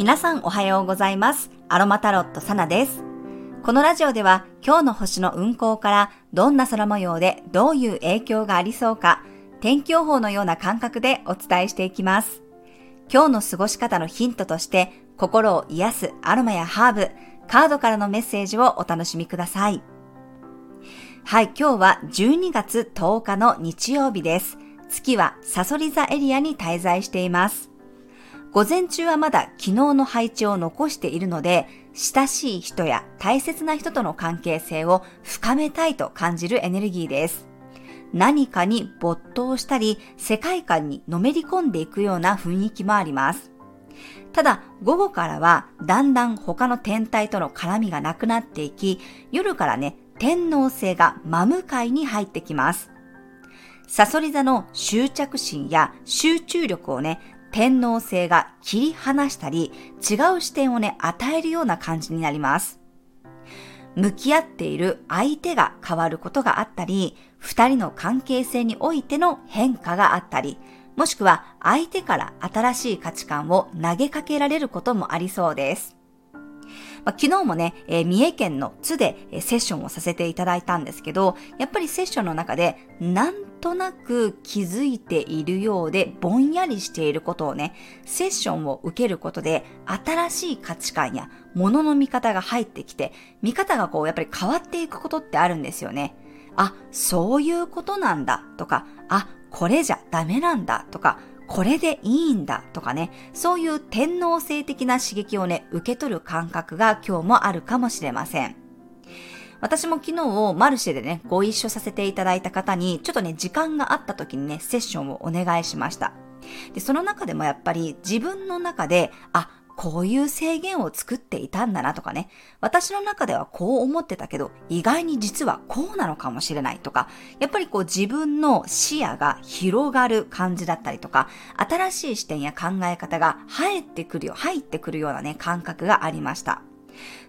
皆さんおはようございます。アロマタロットサナです。このラジオでは今日の星の運行からどんな空模様でどういう影響がありそうか、天気予報のような感覚でお伝えしていきます。今日の過ごし方のヒントとして心を癒すアロマやハーブ、カードからのメッセージをお楽しみください。はい、今日は12月10日の日曜日です。月はサソリ座エリアに滞在しています。午前中はまだ昨日の配置を残しているので、親しい人や大切な人との関係性を深めたいと感じるエネルギーです。何かに没頭したり、世界観にのめり込んでいくような雰囲気もあります。ただ、午後からはだんだん他の天体との絡みがなくなっていき、夜からね、天皇星が真向かいに入ってきます。サソリ座の執着心や集中力をね、天皇制が切り離したり、違う視点をね、与えるような感じになります。向き合っている相手が変わることがあったり、二人の関係性においての変化があったり、もしくは相手から新しい価値観を投げかけられることもありそうです。まあ、昨日もね、えー、三重県の津で、えセッションをさせていただいたんですけど、やっぱりセッションの中で、なんとなく気づいているようで、ぼんやりしていることをね、セッションを受けることで、新しい価値観や物の見方が入ってきて、見方がこう、やっぱり変わっていくことってあるんですよね。あ、そういうことなんだとか、あ、これじゃダメなんだとか、これでいいんだとかね、そういう天皇性的な刺激をね、受け取る感覚が今日もあるかもしれません。私も昨日マルシェでね、ご一緒させていただいた方に、ちょっとね、時間があった時にね、セッションをお願いしました。で、その中でもやっぱり自分の中で、あ、こういう制限を作っていたんだなとかね、私の中ではこう思ってたけど、意外に実はこうなのかもしれないとか、やっぱりこう自分の視野が広がる感じだったりとか、新しい視点や考え方が入ってくるよ、入ってくるようなね、感覚がありました。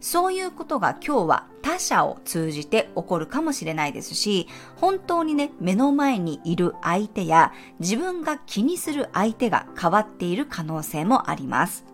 そういうことが今日は他者を通じて起こるかもしれないですし、本当にね、目の前にいる相手や自分が気にする相手が変わっている可能性もあります。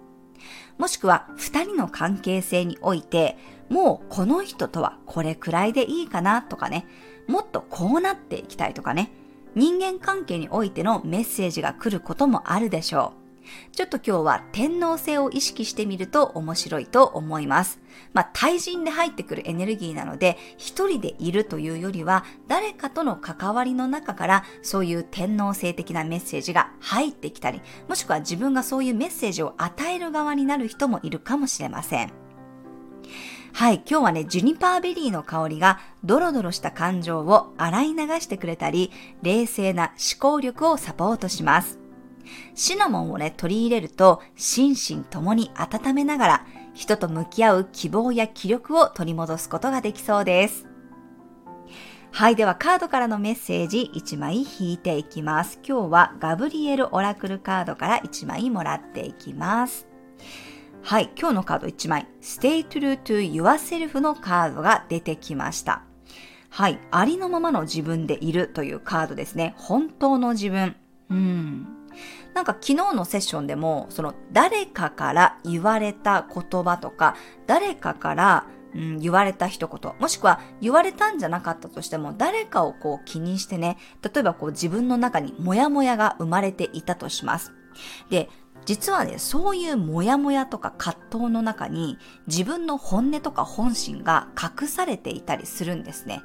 もしくは二人の関係性において、もうこの人とはこれくらいでいいかなとかね、もっとこうなっていきたいとかね、人間関係においてのメッセージが来ることもあるでしょう。ちょっと今日は天皇制を意識してみると面白いと思います。まあ、対人で入ってくるエネルギーなので、一人でいるというよりは、誰かとの関わりの中からそういう天皇制的なメッセージが入ってきたり、もしくは自分がそういうメッセージを与える側になる人もいるかもしれません。はい、今日はね、ジュニパーベリーの香りがドロドロした感情を洗い流してくれたり、冷静な思考力をサポートします。シナモンをね、取り入れると、心身ともに温めながら、人と向き合う希望や気力を取り戻すことができそうです。はい。では、カードからのメッセージ1枚引いていきます。今日はガブリエルオラクルカードから1枚もらっていきます。はい。今日のカード1枚、Stay True to Yourself のカードが出てきました。はい。ありのままの自分でいるというカードですね。本当の自分。うん。なんか昨日のセッションでも、その誰かから言われた言葉とか、誰かからうん、言われた一言、もしくは言われたんじゃなかったとしても、誰かをこう気にしてね、例えばこう自分の中にモヤモヤが生まれていたとします。で、実はね、そういうモヤモヤとか葛藤の中に自分の本音とか本心が隠されていたりするんですね。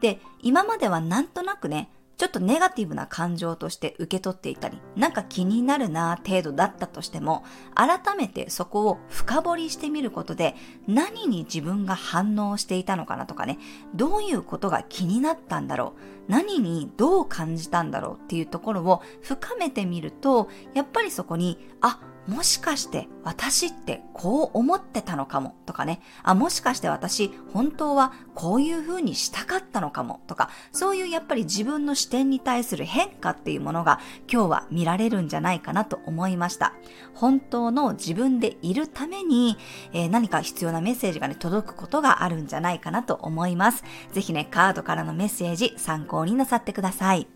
で、今まではなんとなくね、ちょっとネガティブな感情として受け取っていたり、なんか気になるな程度だったとしても、改めてそこを深掘りしてみることで、何に自分が反応していたのかなとかね、どういうことが気になったんだろう、何にどう感じたんだろうっていうところを深めてみると、やっぱりそこに、あ、もしかして私ってこう思ってたのかもとかね、あ、もしかして私本当はこういう風にしたかったのかもとか、そういうやっぱり自分の視点に対する変化っていうものが今日は見られるんじゃないかなと思いました。本当の自分でいるために、えー、何か必要なメッセージがね、届くことがあるんじゃないかなと思います。ぜひね、カードからのメッセージ参考になさってください。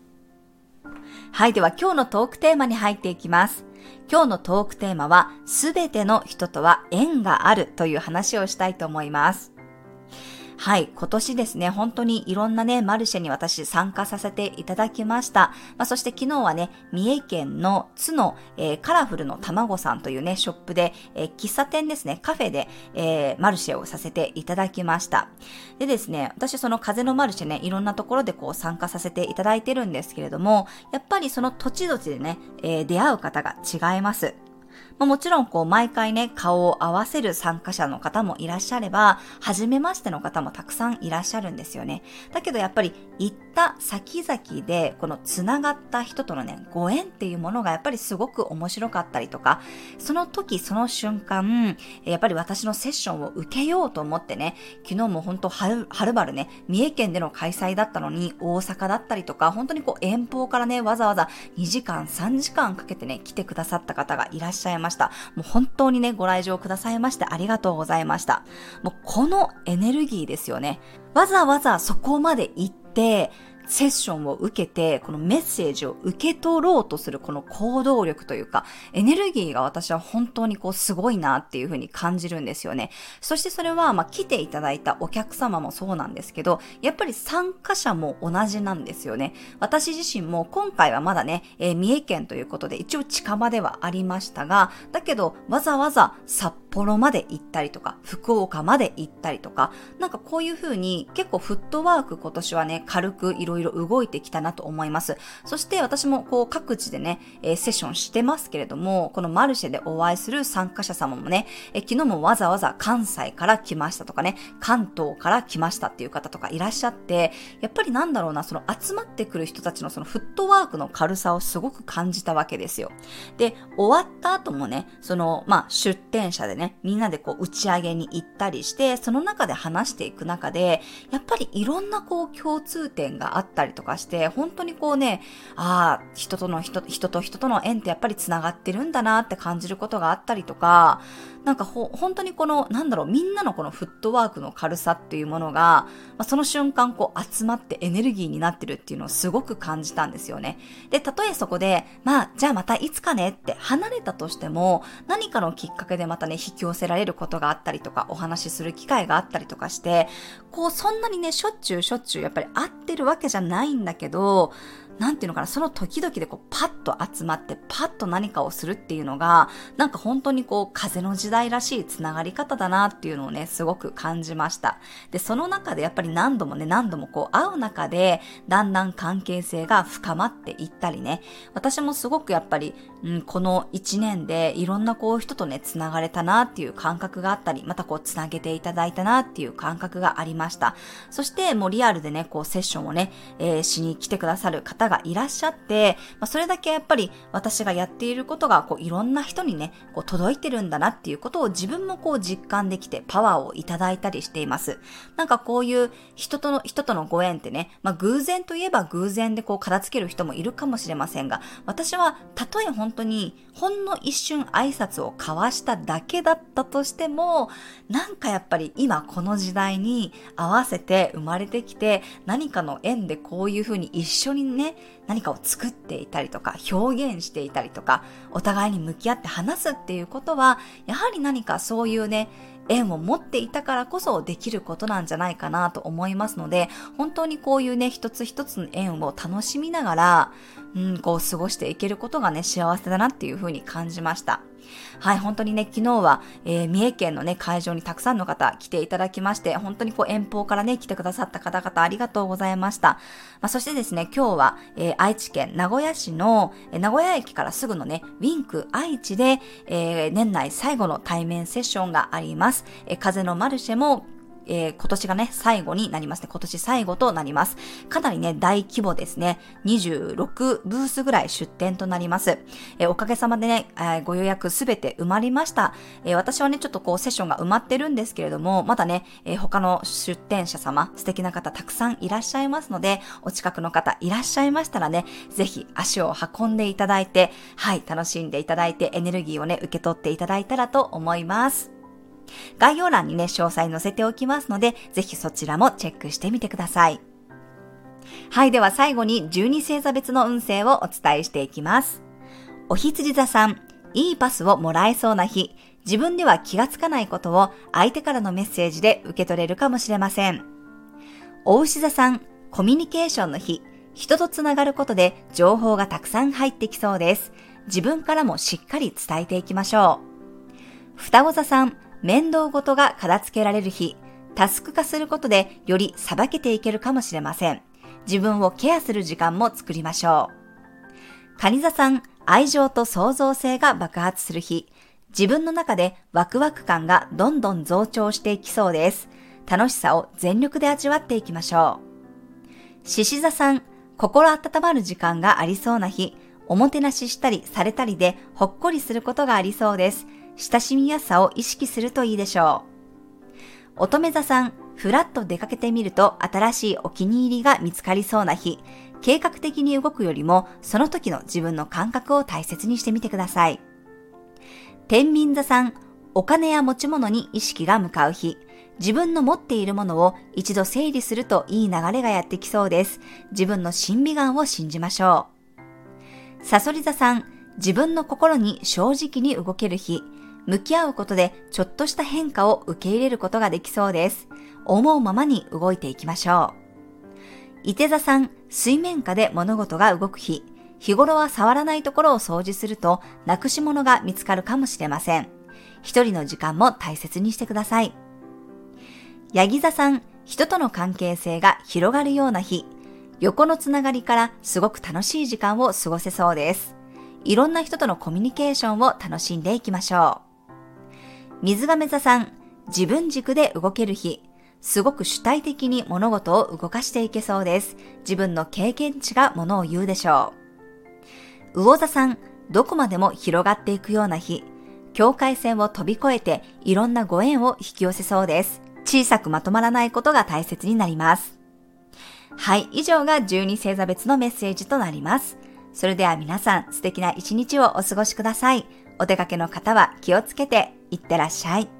はい、では今日のトークテーマに入っていきます。今日のトークテーマは、すべての人とは縁があるという話をしたいと思います。はい、今年ですね、本当にいろんなね、マルシェに私参加させていただきました。まあ、そして昨日はね、三重県の津の、えー、カラフルの卵さんというね、ショップで、えー、喫茶店ですね、カフェで、えー、マルシェをさせていただきました。でですね、私その風のマルシェね、いろんなところでこう参加させていただいてるんですけれども、やっぱりその土地土地でね、え、出会う方が違います。まあ、もちろんこう毎回ね、顔を合わせる参加者の方もいらっしゃれば、初めましての方もたくさんいらっしゃるんですよね。だけどやっぱり行った先々で、この繋がった人とのね、ご縁っていうものがやっぱりすごく面白かったりとか、その時その瞬間、やっぱり私のセッションを受けようと思ってね、昨日も本当はる、はるばるね、三重県での開催だったのに、大阪だったりとか、本当にこう遠方からね、わざわざ2時間、3時間かけてね、来てくださった方がいらっしゃいますました。もう本当にね、ご来場くださいましてありがとうございました。もうこのエネルギーですよね。わざわざそこまで行って、セッションを受けて、このメッセージを受け取ろうとするこの行動力というか、エネルギーが私は本当にこうすごいなっていうふうに感じるんですよね。そしてそれは、まあ来ていただいたお客様もそうなんですけど、やっぱり参加者も同じなんですよね。私自身も今回はまだね、えー、三重県ということで一応近場ではありましたが、だけどわざわざ札幌まで行ったりとか、福岡まで行ったりとか、なんかこういうふうに結構フットワーク今年はね、軽くいろいろ動いてきたなと思います。そして私もこう各地でね、えー、セッションしてますけれども、このマルシェでお会いする参加者様もね、えー、昨日もわざわざ関西から来ましたとかね、関東から来ましたっていう方とかいらっしゃって、やっぱりなんだろうな、その集まってくる人たちのそのフットワークの軽さをすごく感じたわけですよ。で、終わった後もね、その、まあ、出店者でね、みんなでこう打ち上げに行ったりして、その中で話していく中で、やっぱりいろんなこう共通点があっったりとかして、本当にこうね、ああ、人との人、人と人との縁ってやっぱり繋がってるんだなって感じることがあったりとか、なんかほ、本当にこの、なんだろう、みんなのこのフットワークの軽さっていうものが、まあ、その瞬間こう集まってエネルギーになってるっていうのをすごく感じたんですよね。で、たとえそこで、まあ、じゃあまたいつかねって離れたとしても、何かのきっかけでまたね、引き寄せられることがあったりとか、お話しする機会があったりとかして、こう、そんなにね、しょっちゅうしょっちゅうやっぱり合ってるわけじゃないんだけど、なんていうのかな、その時々でこうパッと集まってパッと何かをするっていうのが、なんか本当にこう風の時代らしいつながり方だなっていうのをね、すごく感じました。で、その中でやっぱり何度もね、何度もこう会う中で、だんだん関係性が深まっていったりね、私もすごくやっぱり、うん、この一年でいろんなこう人とね、つながれたなっていう感覚があったり、またこうつなげていただいたなっていう感覚がありました。そしてもうリアルでね、こうセッションをね、えー、しに来てくださる方がいらっしゃって、まあ、それだけやっぱり私がやっていることがこういろんな人にね、こう届いてるんだなっていうことを自分もこう実感できてパワーをいただいたりしています。なんかこういう人との、人とのご縁ってね、まあ、偶然といえば偶然でこう片付ける人もいるかもしれませんが、私はたとえ本当にほんの一瞬挨拶を交わしただけだったとしても、なんかやっぱり今この時代に合わせて生まれてきて何かの縁でこういうふうに一緒にね、何かを作っていたりとか、表現していたりとか、お互いに向き合って話すっていうことは、やはり何かそういうね、縁を持っていたからこそできることなんじゃないかなと思いますので、本当にこういうね、一つ一つの縁を楽しみながら、うん、こう過ごしていけることがね、幸せだなっていうふうに感じました。はい、本当にね、昨日は、えー、三重県のね、会場にたくさんの方来ていただきまして、本当にこう遠方からね、来てくださった方々ありがとうございました。まあ、そしてですね、今日は、えー、愛知県名古屋市の、えー、名古屋駅からすぐのね、ウィンク愛知で、えー、年内最後の対面セッションがあります。えー、風のマルシェもえー、今年がね、最後になりますね。今年最後となります。かなりね、大規模ですね。26ブースぐらい出店となります。えー、おかげさまでね、えー、ご予約すべて埋まりました。え私はね、ちょっとこう、セッションが埋まってるんですけれども、まだね、え他の出店者様、素敵な方たくさんいらっしゃいますので、お近くの方いらっしゃいましたらね、ぜひ足を運んでいただいて、はい、楽しんでいただいて、エネルギーをね、受け取っていただいたらと思います。概要欄にね、詳細載せておきますので、ぜひそちらもチェックしてみてください。はい、では最後に12星座別の運勢をお伝えしていきます。お羊座さん、いいパスをもらえそうな日、自分では気がつかないことを相手からのメッセージで受け取れるかもしれません。お牛座さん、コミュニケーションの日、人とつながることで情報がたくさん入ってきそうです。自分からもしっかり伝えていきましょう。双子座さん、面倒事が片付けられる日、タスク化することでよりさばけていけるかもしれません。自分をケアする時間も作りましょう。カニ座さん、愛情と創造性が爆発する日、自分の中でワクワク感がどんどん増長していきそうです。楽しさを全力で味わっていきましょう。獅子座さん、心温まる時間がありそうな日、おもてなししたりされたりでほっこりすることがありそうです。親しみやすさを意識するといいでしょう。乙女座さん、ふらっと出かけてみると新しいお気に入りが見つかりそうな日、計画的に動くよりもその時の自分の感覚を大切にしてみてください。天秤座さん、お金や持ち物に意識が向かう日、自分の持っているものを一度整理するといい流れがやってきそうです。自分の審美眼を信じましょう。サソリ座さん、自分の心に正直に動ける日、向き合うことでちょっとした変化を受け入れることができそうです。思うままに動いていきましょう。伊手座さん、水面下で物事が動く日、日頃は触らないところを掃除すると、なくし物が見つかるかもしれません。一人の時間も大切にしてください。ヤギ座さん、人との関係性が広がるような日、横のつながりからすごく楽しい時間を過ごせそうです。いろんな人とのコミュニケーションを楽しんでいきましょう。水亀座さん、自分軸で動ける日、すごく主体的に物事を動かしていけそうです。自分の経験値がものを言うでしょう。魚座さん、どこまでも広がっていくような日、境界線を飛び越えていろんなご縁を引き寄せそうです。小さくまとまらないことが大切になります。はい、以上が12星座別のメッセージとなります。それでは皆さん素敵な一日をお過ごしください。お出かけの方は気をつけていってらっしゃい。